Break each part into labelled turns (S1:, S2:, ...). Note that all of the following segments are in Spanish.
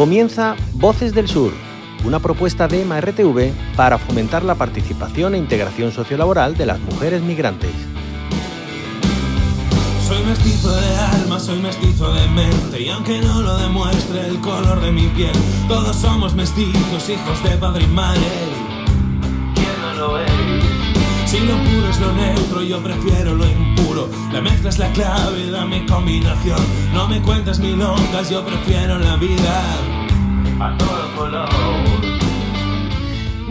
S1: Comienza Voces del Sur, una propuesta de MRTV para fomentar la participación e integración sociolaboral de las mujeres migrantes.
S2: Soy mestizo de alma, soy mestizo de mente y aunque no lo demuestre el color de mi piel, todos somos mestizos, hijos de padre y madre. Si lo puro es lo neutro, yo prefiero lo impuro. La mezcla es la clave, dame combinación. No me cuentes milongas, yo prefiero la vida a todo color.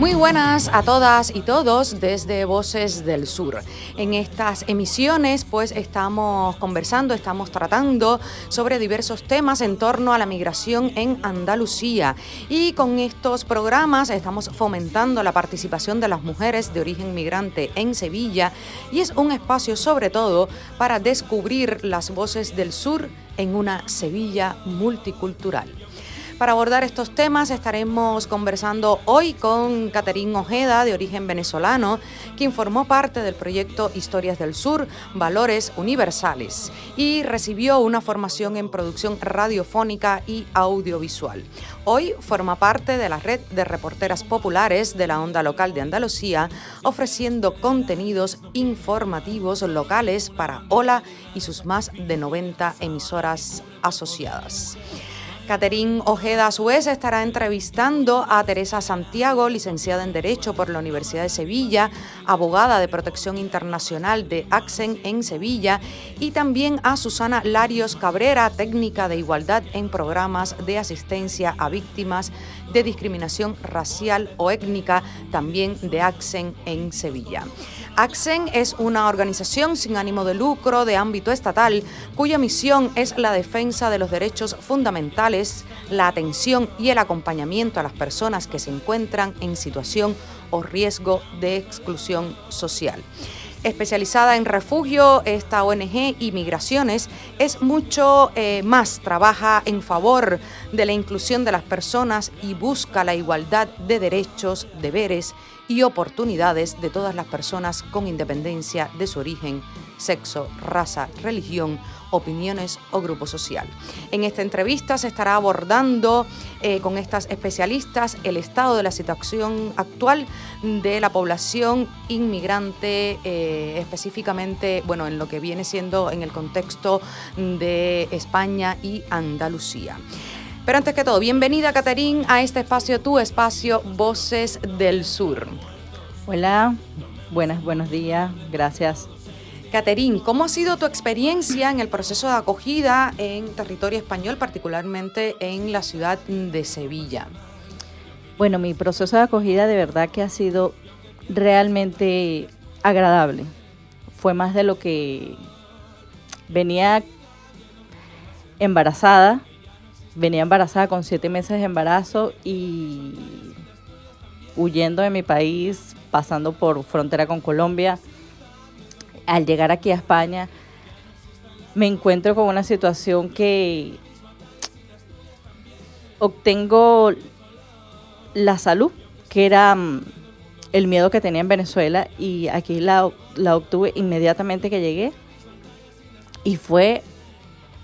S3: Muy buenas a todas y todos desde Voces del Sur. En estas emisiones pues estamos conversando, estamos tratando sobre diversos temas en torno a la migración en Andalucía y con estos programas estamos fomentando la participación de las mujeres de origen migrante en Sevilla y es un espacio sobre todo para descubrir las voces del sur en una Sevilla multicultural. Para abordar estos temas estaremos conversando hoy con Caterín Ojeda, de origen venezolano, quien formó parte del proyecto Historias del Sur, Valores Universales, y recibió una formación en producción radiofónica y audiovisual. Hoy forma parte de la red de reporteras populares de la onda local de Andalucía, ofreciendo contenidos informativos locales para Hola y sus más de 90 emisoras asociadas. Caterín Ojeda, a su vez, estará entrevistando a Teresa Santiago, licenciada en Derecho por la Universidad de Sevilla, abogada de protección internacional de AXEN en Sevilla, y también a Susana Larios Cabrera, técnica de igualdad en programas de asistencia a víctimas de discriminación racial o étnica, también de AXEN en Sevilla. AXEN es una organización sin ánimo de lucro de ámbito estatal cuya misión es la defensa de los derechos fundamentales, la atención y el acompañamiento a las personas que se encuentran en situación o riesgo de exclusión social. Especializada en refugio, esta ONG y migraciones, es mucho eh, más, trabaja en favor de la inclusión de las personas y busca la igualdad de derechos, deberes y oportunidades de todas las personas con independencia de su origen, sexo, raza, religión, opiniones o grupo social. En esta entrevista se estará abordando eh, con estas especialistas el estado de la situación actual de la población inmigrante, eh, específicamente, bueno, en lo que viene siendo en el contexto de España y Andalucía. Pero antes que todo, bienvenida Caterín a este espacio, tu espacio Voces del Sur.
S4: Hola, buenas, buenos días, gracias.
S3: Caterín, ¿cómo ha sido tu experiencia en el proceso de acogida en territorio español, particularmente en la ciudad de Sevilla?
S4: Bueno, mi proceso de acogida de verdad que ha sido realmente agradable. Fue más de lo que venía embarazada, venía embarazada con siete meses de embarazo y huyendo de mi país, pasando por frontera con Colombia. Al llegar aquí a España, me encuentro con una situación que obtengo la salud, que era mm, el miedo que tenía en Venezuela, y aquí la, la obtuve inmediatamente que llegué. Y fue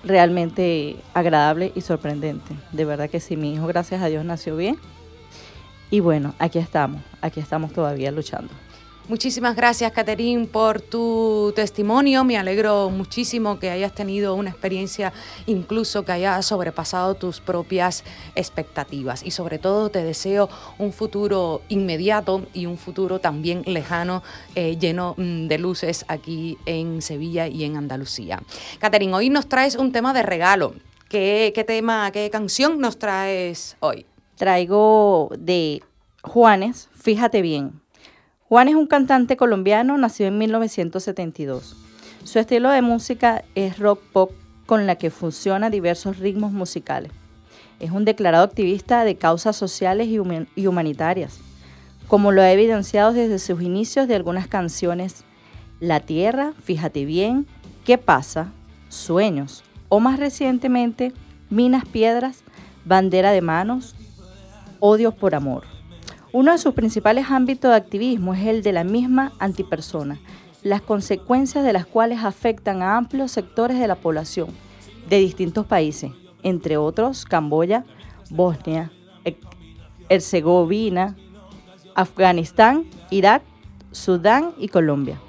S4: realmente agradable y sorprendente. De verdad que sí, mi hijo, gracias a Dios, nació bien. Y bueno, aquí estamos, aquí estamos todavía luchando.
S3: Muchísimas gracias, Caterín, por tu testimonio. Me alegro muchísimo que hayas tenido una experiencia, incluso que haya sobrepasado tus propias expectativas. Y sobre todo te deseo un futuro inmediato y un futuro también lejano, eh, lleno mm, de luces aquí en Sevilla y en Andalucía. Caterín, hoy nos traes un tema de regalo. ¿Qué, qué tema, qué canción nos traes hoy?
S4: Traigo de Juanes, fíjate bien. Juan es un cantante colombiano nacido en 1972. Su estilo de música es rock pop con la que funciona diversos ritmos musicales. Es un declarado activista de causas sociales y, humanitarias, como lo ha evidenciado desde sus inicios de algunas canciones La Tierra, Fíjate bien, ¿Qué pasa? Sueños, o más recientemente Minas Piedras, Bandera de Manos, Odios por Amor. Uno de sus principales ámbitos de activismo es el de la misma antipersona, las consecuencias de las cuales afectan a amplios sectores de la población de distintos países, entre otros Camboya,
S5: Bosnia, Herzegovina, Afganistán, Irak, Sudán y Colombia.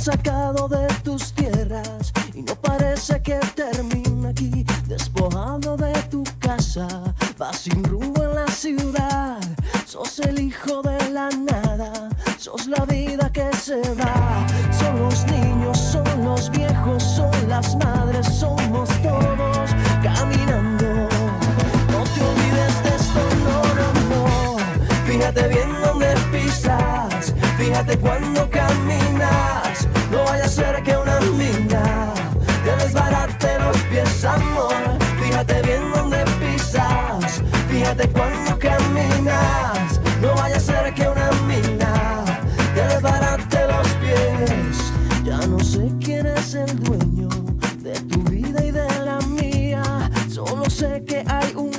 S5: sacado de tus tierras y no parece que termina aquí. Despojado de tu casa, vas sin rumbo en la ciudad. Sos el hijo de la nada, sos la vida que se va. Son los niños, son los viejos, son las madres, somos todos caminando. No te olvides de esto, no, no, no. Fíjate bien dónde pisas, fíjate cuándo no vaya a ser que una mina te desbarate los pies. Ya no sé quién es el dueño de tu vida y de la mía, solo sé que hay un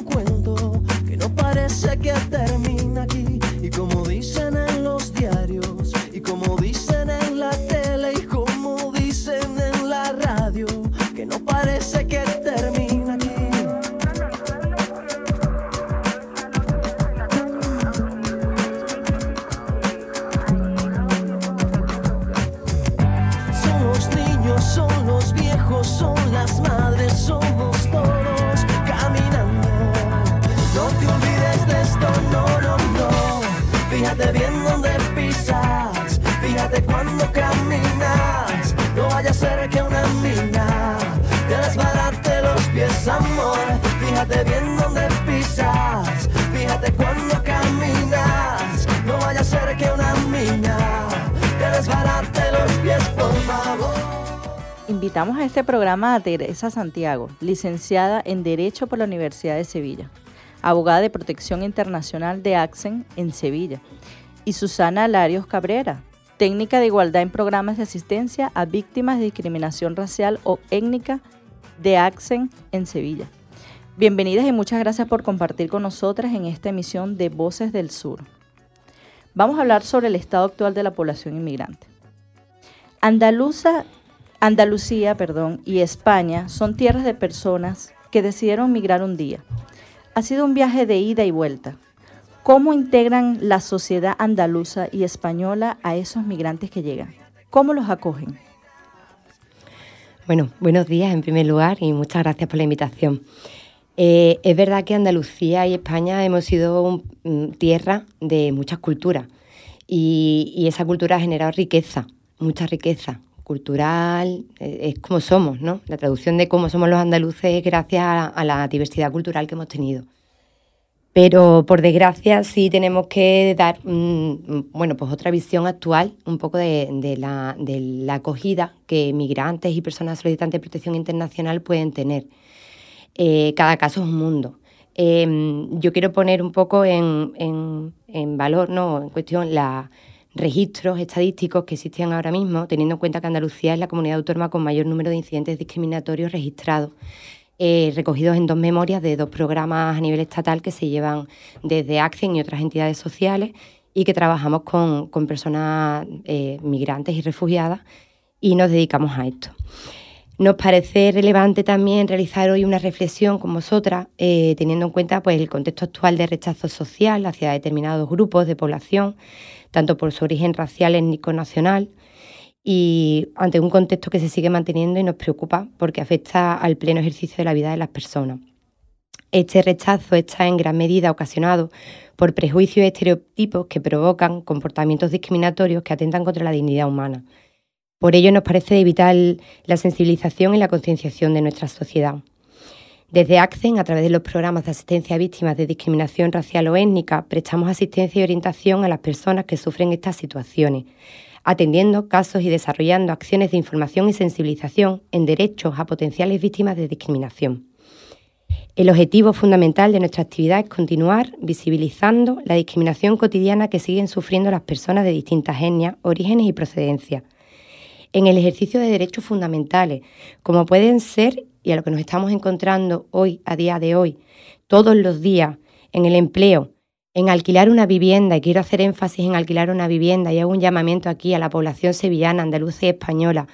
S5: Invitamos a este programa a Teresa Santiago, licenciada en Derecho por la Universidad de Sevilla, abogada de protección internacional de AXEN en Sevilla, y Susana Larios Cabrera, técnica de igualdad en programas de asistencia a víctimas de discriminación racial o étnica de AXEN en Sevilla. Bienvenidas y muchas gracias por compartir con nosotras en esta emisión de Voces del Sur. Vamos a hablar sobre el estado actual de la población inmigrante. Andaluza Andalucía perdón, y España son tierras de personas que decidieron migrar un día. Ha sido un viaje de ida y vuelta. ¿Cómo integran la sociedad andaluza y española a esos migrantes que llegan? ¿Cómo los acogen?
S6: Bueno, buenos días en primer lugar y muchas gracias por la invitación. Eh, es verdad que Andalucía y España hemos sido tierra de muchas culturas y esa cultura ha generado riqueza, mucha riqueza, cultural, eh, es como somos, ¿no? La traducción de cómo somos los andaluces es gracias a, la diversidad cultural que hemos tenido. Pero por desgracia sí tenemos que dar, bueno, pues otra visión actual, un poco de, la, acogida que migrantes y personas solicitantes de protección internacional pueden tener. Eh, cada caso es un mundo. Em, yo quiero poner un poco en, en valor, ¿no? En cuestión la, registros estadísticos que existen ahora mismo, teniendo en cuenta que Andalucía es la comunidad autónoma con mayor número de incidentes discriminatorios registrados. Eh, recogidos en dos memorias de dos programas a nivel estatal que se llevan desde ACCEN y otras entidades sociales y que trabajamos con, personas eh, migrantes y refugiadas y nos dedicamos a esto. Nos parece relevante también realizar hoy una reflexión con vosotras, eh, teniendo en cuenta pues, el contexto actual de rechazo social hacia determinados grupos de población, tanto por su origen racial, étnico, nacional, y ante un contexto que se sigue manteniendo y nos preocupa porque afecta al pleno ejercicio de la vida de las personas. Este rechazo está en gran medida ocasionado por prejuicios y estereotipos que provocan comportamientos discriminatorios que atentan contra la dignidad humana. Por ello nos parece vital la sensibilización y la concienciación de nuestra sociedad. Desde ACCEN, a través de los programas de asistencia a víctimas de discriminación racial o étnica, prestamos asistencia y orientación a las personas que sufren estas situaciones, atendiendo casos y desarrollando acciones de información y sensibilización en derechos a potenciales víctimas de discriminación. El objetivo fundamental de nuestra actividad es continuar visibilizando la discriminación cotidiana que siguen sufriendo las personas de distintas etnias, orígenes y procedencias, en el ejercicio de derechos fundamentales, como pueden ser, y a lo que nos estamos encontrando hoy, a día de hoy, todos los días, en el empleo, en alquilar una vivienda, y quiero hacer énfasis en alquilar una vivienda, y hago un llamamiento aquí a la población sevillana, andaluza y española,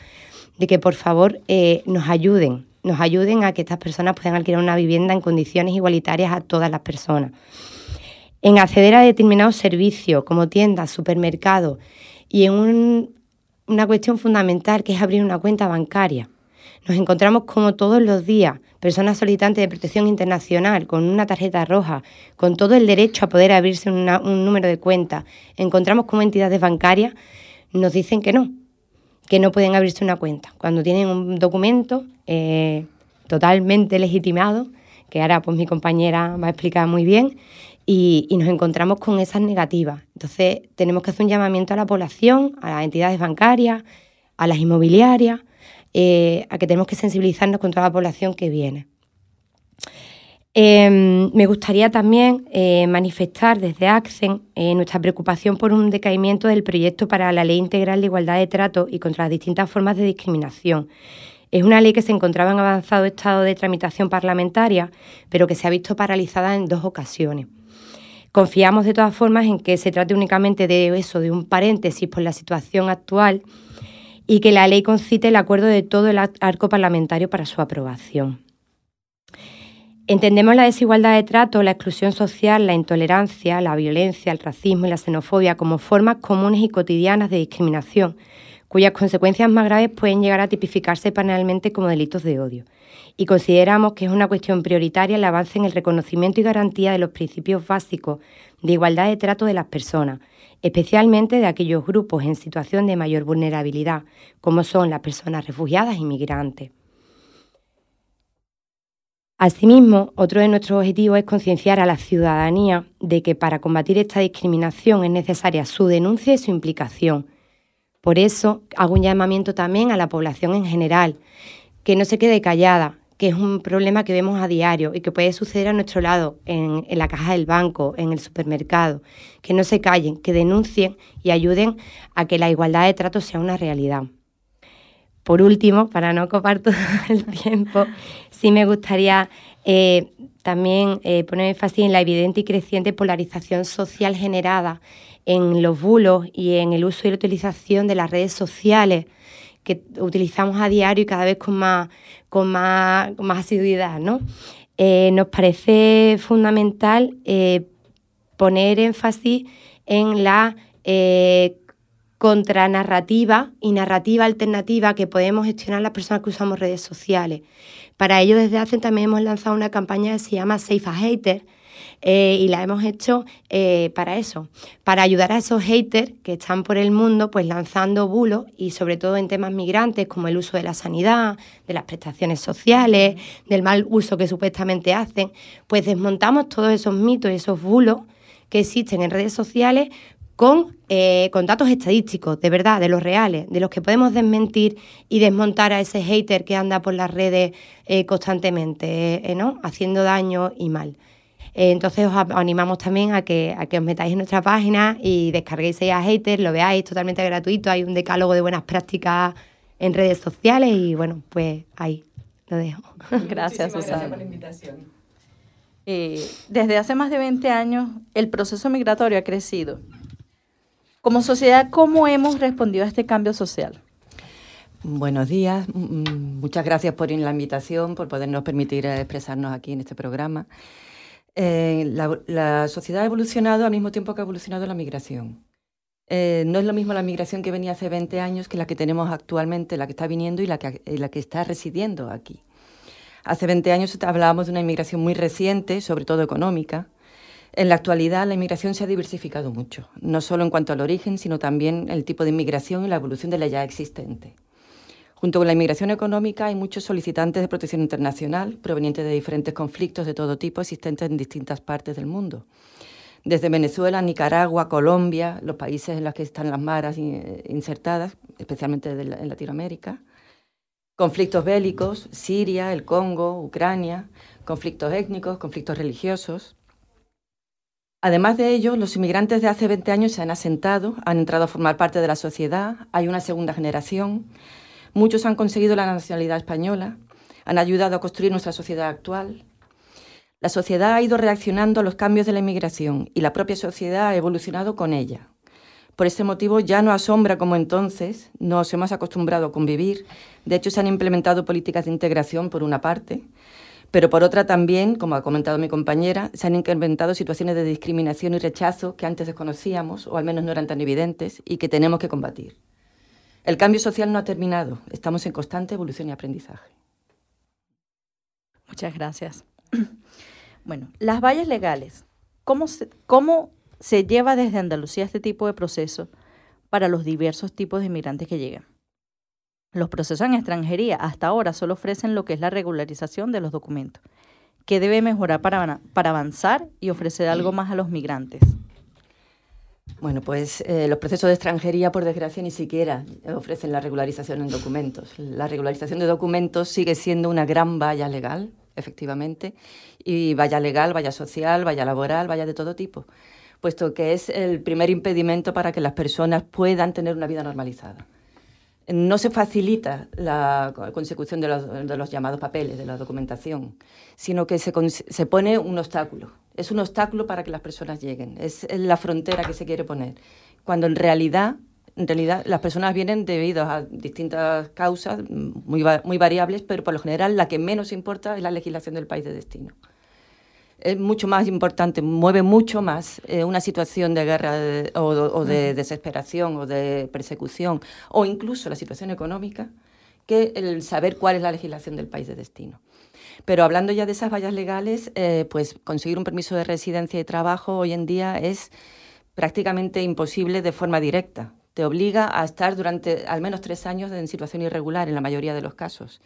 S6: de que por favor eh, nos ayuden, nos ayuden a que estas personas puedan alquilar una vivienda en condiciones igualitarias a todas las personas. En acceder a determinados servicios como tiendas, supermercados y en una cuestión fundamental que es abrir una cuenta bancaria. Nos encontramos como todos los días personas solicitantes de protección internacional con una tarjeta roja, con todo el derecho a poder abrirse un número de cuenta. Encontramos como entidades bancarias nos dicen que no, que no pueden abrirse una cuenta. Cuando tienen un documento eh, totalmente legitimado, que ahora pues mi compañera va a explicar muy bien, y, nos encontramos con esas negativas. Entonces tenemos que hacer un llamamiento a la población, a las entidades bancarias, a las inmobiliarias, eh, a que tenemos que sensibilizarnos con toda la población que viene. Em, me gustaría también eh, manifestar desde ACCEN eh, nuestra preocupación por un decaimiento del proyecto para la Ley Integral de Igualdad de Trato y contra las distintas formas de discriminación. Es una ley que se encontraba en avanzado estado de tramitación parlamentaria, pero que se ha visto paralizada en dos ocasiones. Confiamos de todas formas en que se trate únicamente de eso, de un paréntesis por la situación actual y que la ley concite el acuerdo de todo el arco parlamentario para su aprobación. Entendemos la desigualdad de trato, la exclusión social, la intolerancia, la violencia, el racismo y la xenofobia como formas comunes y cotidianas de discriminación, cuyas consecuencias más graves pueden llegar a tipificarse penalmente como delitos de odio. Y consideramos que es una cuestión prioritaria el avance en el reconocimiento y garantía de los principios básicos de igualdad de trato de las personas, especialmente de aquellos grupos en situación de mayor vulnerabilidad, como son las personas refugiadas y migrantes. Asimismo, otro de nuestros objetivos es concienciar a la ciudadanía de que para combatir esta discriminación es necesaria su denuncia y su implicación. Por eso hago un llamamiento también a la población en general, que no se quede callada, que es un problema que vemos a diario y que puede suceder a nuestro lado, en, en, la caja del banco, en el supermercado, que no se callen, que denuncien y ayuden a que la igualdad de trato sea una realidad. Por último, para no ocupar todo el tiempo, sí me gustaría eh, también eh, poner énfasis en la evidente y creciente polarización social generada en los bulos y en el uso y la utilización de las redes sociales que utilizamos a diario y cada vez con más, con más, más asiduidad. ¿no? Eh, nos parece fundamental poner énfasis en la contranarrativa y narrativa alternativa que podemos gestionar las personas que usamos redes sociales. Para ello, desde hace también hemos lanzado una campaña que se llama Safe a Hater eh, y la hemos hecho eh, para eso, para ayudar a esos haters que están por el mundo pues lanzando bulos y sobre todo en temas migrantes como el uso de la sanidad, de las prestaciones sociales, del mal uso que supuestamente hacen, pues desmontamos todos esos mitos y esos bulos que existen en redes sociales con, eh, con, datos estadísticos, de verdad, de los reales, de los que podemos desmentir y desmontar a ese hater que anda por las redes eh, constantemente, eh, ¿no? haciendo daño y mal. entonces os animamos también a que, a que os metáis en nuestra página y descarguéis a hater, lo veáis totalmente gratuito, hay un decálogo de buenas prácticas en redes sociales y bueno, pues ahí lo dejo.
S4: Gracias, Susana. Gracias por la invitación. desde hace más de 20 años el proceso migratorio ha crecido como sociedad, ¿cómo hemos respondido a este cambio social?
S7: Buenos días, mm, muchas gracias por la invitación, por podernos permitir expresarnos aquí en este programa. Eh, la, sociedad ha evolucionado al mismo tiempo que ha evolucionado la migración. Eh, no es lo mismo la migración que venía hace 20 años que la que tenemos actualmente, la que está viniendo y la que, la que está residiendo aquí. Hace 20 años hablábamos de una inmigración muy reciente, sobre todo económica, en la actualidad la inmigración se ha diversificado mucho, no solo en cuanto al origen, sino también el tipo de inmigración y la evolución de la ya existente. Junto con la inmigración económica hay muchos solicitantes de protección internacional provenientes de diferentes conflictos de todo tipo existentes en distintas partes del mundo. desde Venezuela, Nicaragua, Colombia, los países en los que están las maras insertadas, especialmente en Latinoamérica, conflictos bélicos, Siria, el Congo, Ucrania, conflictos étnicos, conflictos religiosos. Además de ello, los inmigrantes de hace 20 años se han asentado, han entrado a formar parte de la sociedad, hay una segunda generación, muchos han conseguido la nacionalidad española, han ayudado a construir nuestra sociedad actual. La sociedad ha ido reaccionando a los cambios de la inmigración y la propia sociedad ha evolucionado con ella. Por este motivo ya no asombra como entonces, nos hemos acostumbrado a convivir. De hecho, se han implementado políticas de integración por una parte, pero por otra también, como ha comentado mi compañera, se han incrementado situaciones de discriminación y rechazo que antes desconocíamos o al menos no eran tan evidentes y que tenemos que combatir. El cambio social no ha terminado, estamos en constante evolución y aprendizaje.
S4: Muchas gracias. Bueno, las vallas legales, ¿cómo se, cómo se lleva desde Andalucía este tipo de proceso para los diversos tipos de inmigrantes que llegan? Los procesos en extranjería hasta ahora solo ofrecen lo que es la regularización de los documentos. ¿Qué debe mejorar para, para avanzar y ofrecer algo más a los migrantes?
S7: Bueno, pues eh, los procesos de extranjería, por desgracia, ni siquiera ofrecen la regularización en documentos. La regularización de documentos sigue siendo una gran valla legal efectivamente, y vaya legal, vaya social, vaya laboral, vaya de todo tipo, puesto que es el primer impedimento para que las personas puedan tener una vida normalizada. No se facilita la consecución de los, llamados papeles, de la documentación, sino que se, se pone un obstáculo. Es un obstáculo para que las personas lleguen, es la frontera que se quiere poner, cuando en realidad en realidad las personas vienen debido a distintas causas muy, muy variables, pero por lo general la que menos importa es la legislación del país de destino. Es mucho más importante, mueve mucho más eh, una situación de guerra o, de desesperación o de persecución o incluso la situación económica que el saber cuál es la legislación del país de destino. Pero hablando ya de esas vallas legales, eh, pues conseguir un permiso de residencia y trabajo hoy en día es prácticamente imposible de forma directa te obliga a estar durante al menos tres años en situación irregular en la mayoría de los casos.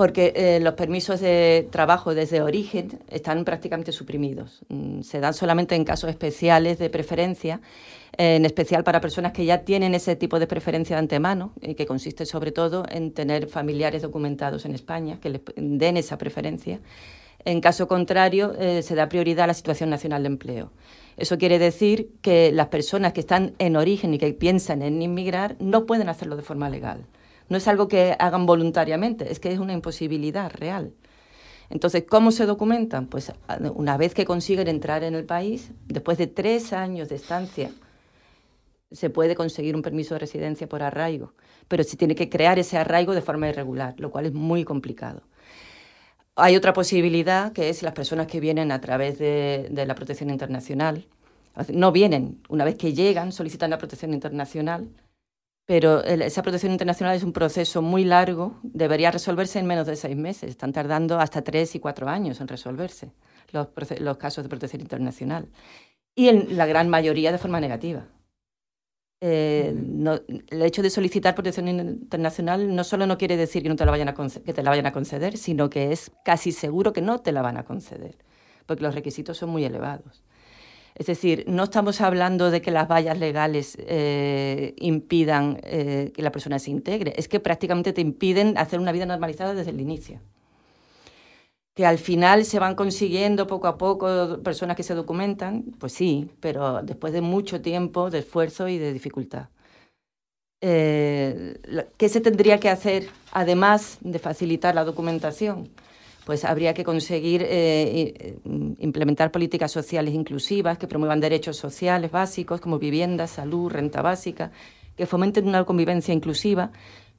S7: Porque eh, los permisos de trabajo desde origen están prácticamente suprimidos. Mm, se dan solamente en casos especiales de preferencia, en especial para personas que ya tienen ese tipo de preferencia de antemano, y que consiste sobre todo en tener familiares documentados en España que les den esa preferencia. En caso contrario, eh, se da prioridad a la situación nacional de empleo. Eso quiere decir que las personas que están en origen y que piensan en inmigrar no pueden hacerlo de forma legal. No es algo que hagan voluntariamente, es que es una imposibilidad real. Entonces, ¿cómo se documentan? Pues una vez que consiguen entrar en el país, después de tres años de estancia, se puede conseguir un permiso de residencia por arraigo, pero se tiene que crear ese arraigo de forma irregular, lo cual es muy complicado. Hay otra posibilidad que es las personas que vienen a través de, la protección internacional. No vienen, una vez que llegan, solicitan la protección internacional, pero esa protección internacional es un proceso muy largo, debería resolverse en menos de seis meses. Están tardando hasta tres y cuatro años en resolverse los, los casos de protección internacional. Y en la gran mayoría de forma negativa. Eh, el hecho de solicitar protección internacional no solo no quiere decir que, no te la vayan a que te la vayan a conceder, sino que es casi seguro que no te la van a conceder, porque los requisitos son muy elevados. Es decir, no estamos hablando de que las vallas legales eh, impidan eh, que la persona se integre, es que prácticamente te impiden hacer una vida normalizada desde el inicio que al final se van consiguiendo poco a poco personas que se documentan, pues sí, pero después de mucho tiempo de esfuerzo y de dificultad. Eh, ¿Qué se tendría que hacer además de facilitar la documentación? Pues habría que conseguir eh, implementar políticas sociales inclusivas que promuevan derechos sociales básicos como vivienda, salud, renta básica, que fomenten una convivencia inclusiva,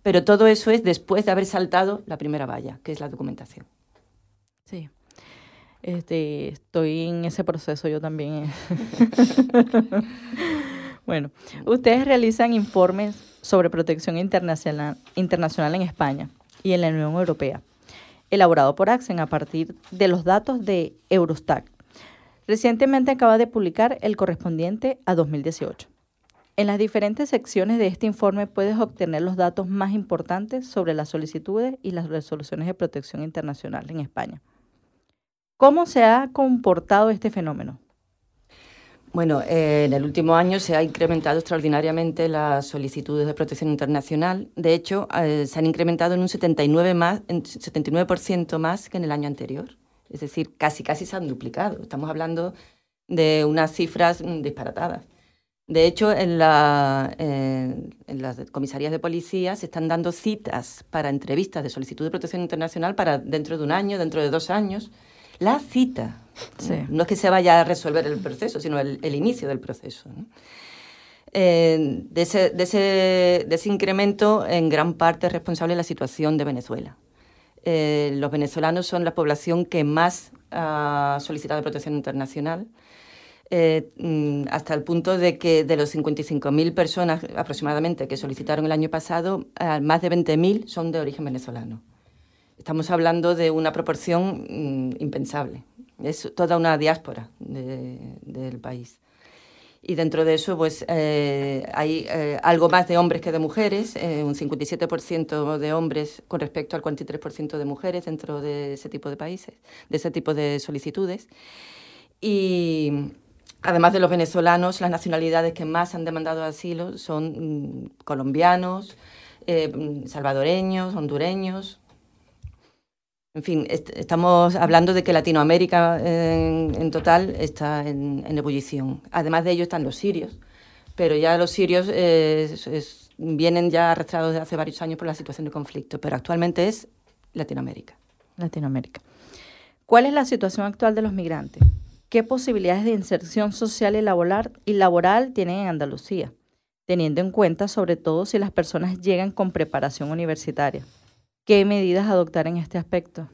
S7: pero todo eso es después de haber saltado la primera valla, que es la documentación.
S4: Sí. Este, estoy en ese proceso yo también. bueno, ustedes realizan informes sobre protección internacional, internacional en España y en la Unión Europea, elaborado por Axen a partir de los datos de Eurostat. Recientemente acaba de publicar el correspondiente a 2018. En las diferentes secciones de este informe puedes obtener los datos más importantes sobre las solicitudes y las resoluciones de protección internacional en España. ¿Cómo se ha comportado este fenómeno?
S7: Bueno, eh, en el último año se ha incrementado extraordinariamente las solicitudes de protección internacional. De hecho, eh, se han incrementado en un 79%, más, en 79 más que en el año anterior. Es decir, casi, casi se han duplicado. Estamos hablando de unas cifras mm, disparatadas. De hecho, en, la, en, las comisarías de policía se están dando citas para entrevistas de solicitud de protección internacional para dentro de un año, dentro de dos años. La cita. No es que se vaya a resolver el proceso, sino el, inicio del proceso. Eh, de, ese, de, ese, de, ese, incremento, en gran parte es responsable la situación de Venezuela. Eh, los venezolanos son la población que más ha solicitado protección internacional. Eh, mm, hasta el punto de que de los 55.000 personas aproximadamente que solicitaron el año pasado, eh, más de 20.000 son de origen venezolano. Estamos hablando de una proporción mm, impensable. Es toda una diáspora del país. Y dentro de eso, pues eh, hay algo más de hombres que de mujeres, un 57% de hombres con respecto al 43% de mujeres dentro de ese tipo de países, de ese tipo de solicitudes. Y, Además de los venezolanos, las nacionalidades que más han demandado asilo son mm, colombianos, eh, mm, salvadoreños, hondureños. En fin, estamos hablando de que Latinoamérica en, total está en, ebullición. Además de ello están los sirios, pero ya los sirios eh, vienen ya arrastrados desde hace varios años por la situación de conflicto, pero actualmente es Latinoamérica.
S4: Latinoamérica. ¿Cuál es la situación actual de los migrantes? qué posibilidades de inserción social y laboral, y laboral tienen en Andalucía, teniendo en cuenta sobre todo si las personas llegan con preparación universitaria. ¿Qué medidas adoptar en este aspecto?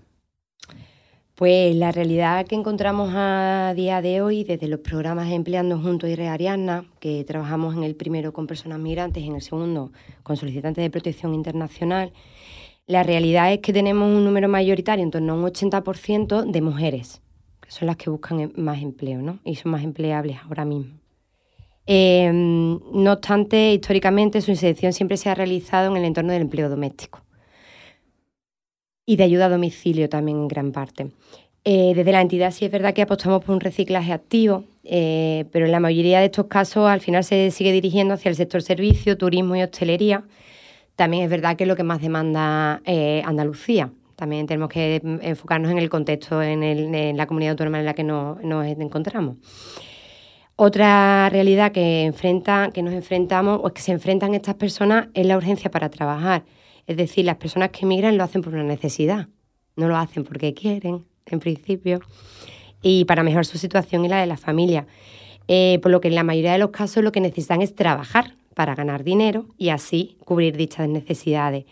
S6: Pues la realidad que encontramos a día de hoy, desde los programas Empleando Juntos y Reariana, que trabajamos en el primero con personas migrantes y en el segundo con solicitantes de protección internacional, la realidad es que tenemos un número mayoritario, en torno a un 80% de mujeres son las que buscan em, más empleo ¿no? y son más empleables ahora mismo. Em, no obstante, históricamente su inserción siempre se ha realizado en el entorno del empleo doméstico y de ayuda a domicilio también en gran parte. Eh, desde la entidad sí es verdad que apostamos por un reciclaje activo, eh, pero en la mayoría de estos casos al final se sigue dirigiendo hacia el sector servicio, turismo y hostelería. También es verdad que es lo que más demanda eh, Andalucía. También tenemos que enfocarnos en el contexto, en, la comunidad autónoma en la que nos, encontramos. Otra realidad que, enfrenta, que nos enfrentamos o que se enfrentan estas personas es la urgencia para trabajar. Es decir, las personas que emigran lo hacen por una necesidad, no lo hacen porque quieren, en principio, y para mejorar su situación y la de la familia. Eh, por lo que en la mayoría de los casos lo que necesitan es trabajar para ganar dinero y así cubrir dichas necesidades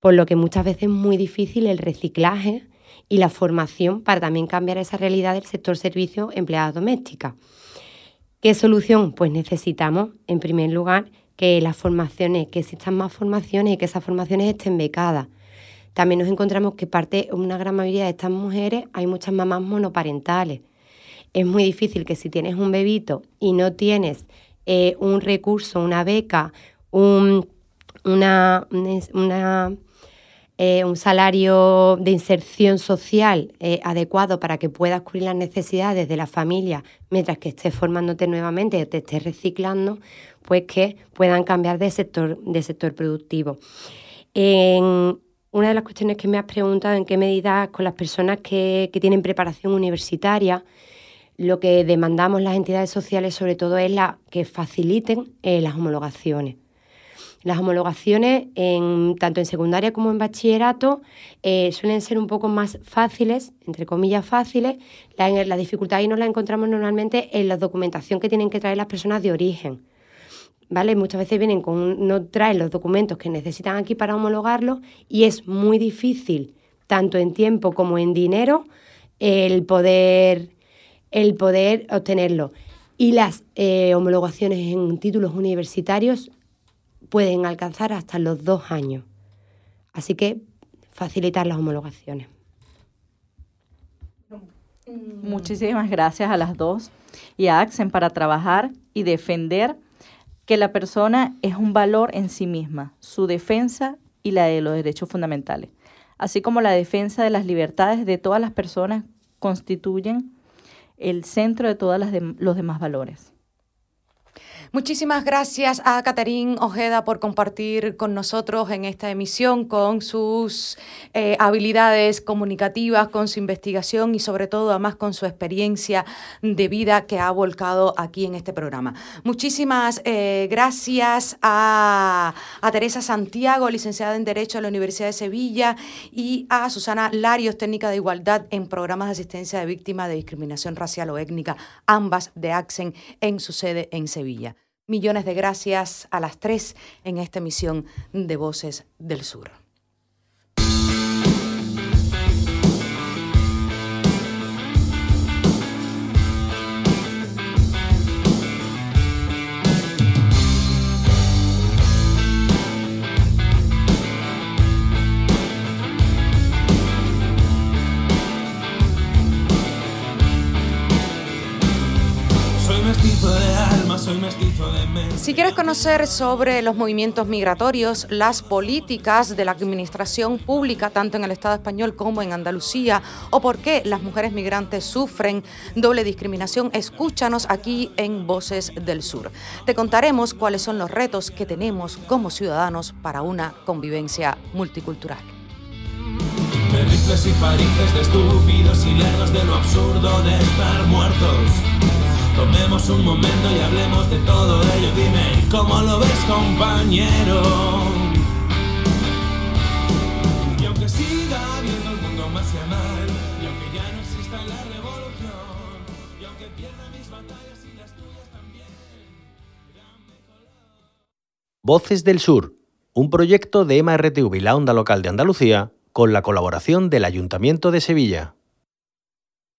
S6: por lo que muchas veces es muy difícil el reciclaje y la formación para también cambiar esa realidad del sector servicio empleada doméstica. ¿Qué solución? Pues necesitamos, en primer lugar, que las formaciones, que existan más formaciones y que esas formaciones estén becadas. También nos encontramos que parte, una gran mayoría de estas mujeres, hay muchas mamás monoparentales. Es muy difícil que si tienes un bebito y no tienes eh, un recurso, una beca, una, una eh, un salario de inserción social eh, adecuado para que puedas cubrir las necesidades de la familia mientras que estés formándote nuevamente te estés reciclando, pues que puedan cambiar de sector, de sector productivo. En una de las cuestiones que me has preguntado, en qué medida con las personas que, tienen preparación universitaria, lo que demandamos las entidades sociales sobre todo es la, que faciliten eh, las homologaciones. Las homologaciones, en, tanto en secundaria como en bachillerato, eh, suelen ser un poco más fáciles, entre comillas fáciles. La, la dificultad ahí nos la encontramos normalmente en la documentación que tienen que traer las personas de origen. ¿Vale? Muchas veces vienen con no traen los documentos que necesitan aquí para homologarlo y es muy difícil, tanto en tiempo como en dinero, el poder, el poder obtenerlo. Y las eh, homologaciones en títulos universitarios pueden alcanzar hasta los dos años. Así que facilitar las homologaciones.
S4: Muchísimas gracias a las dos y a Axen para trabajar y defender que la persona es un valor en sí misma, su defensa y la de los derechos fundamentales, así como la defensa de las libertades de todas las personas constituyen el centro de todos los demás valores.
S3: Muchísimas gracias a Caterín Ojeda por compartir con nosotros en esta emisión con sus eh, habilidades comunicativas, con su investigación y sobre todo además con su experiencia de vida que ha volcado aquí en este programa. Muchísimas eh, gracias a, a Teresa Santiago, licenciada en Derecho a la Universidad de Sevilla, y a Susana Larios, técnica de igualdad en programas de asistencia de víctimas de discriminación racial o étnica, ambas de AXEN en su sede en Sevilla. Millones de gracias a las tres en esta emisión de Voces del Sur. Si quieres conocer sobre los movimientos migratorios, las políticas de la administración pública, tanto en el Estado español como en Andalucía, o por qué las mujeres migrantes sufren doble discriminación, escúchanos aquí en Voces del Sur. Te contaremos cuáles son los retos que tenemos como ciudadanos para una convivencia multicultural. y de estúpidos y de lo absurdo de estar muertos. Tomemos un momento y hablemos de todo ello. Dime, ¿cómo lo ves, compañero? Y aunque siga viendo el mundo más y mal, y aunque ya no exista la revolución, y aunque pierda mis batallas y las tuyas también,
S1: Voces del Sur, un proyecto de MRTV y la Onda Local de Andalucía, con la colaboración del Ayuntamiento de Sevilla.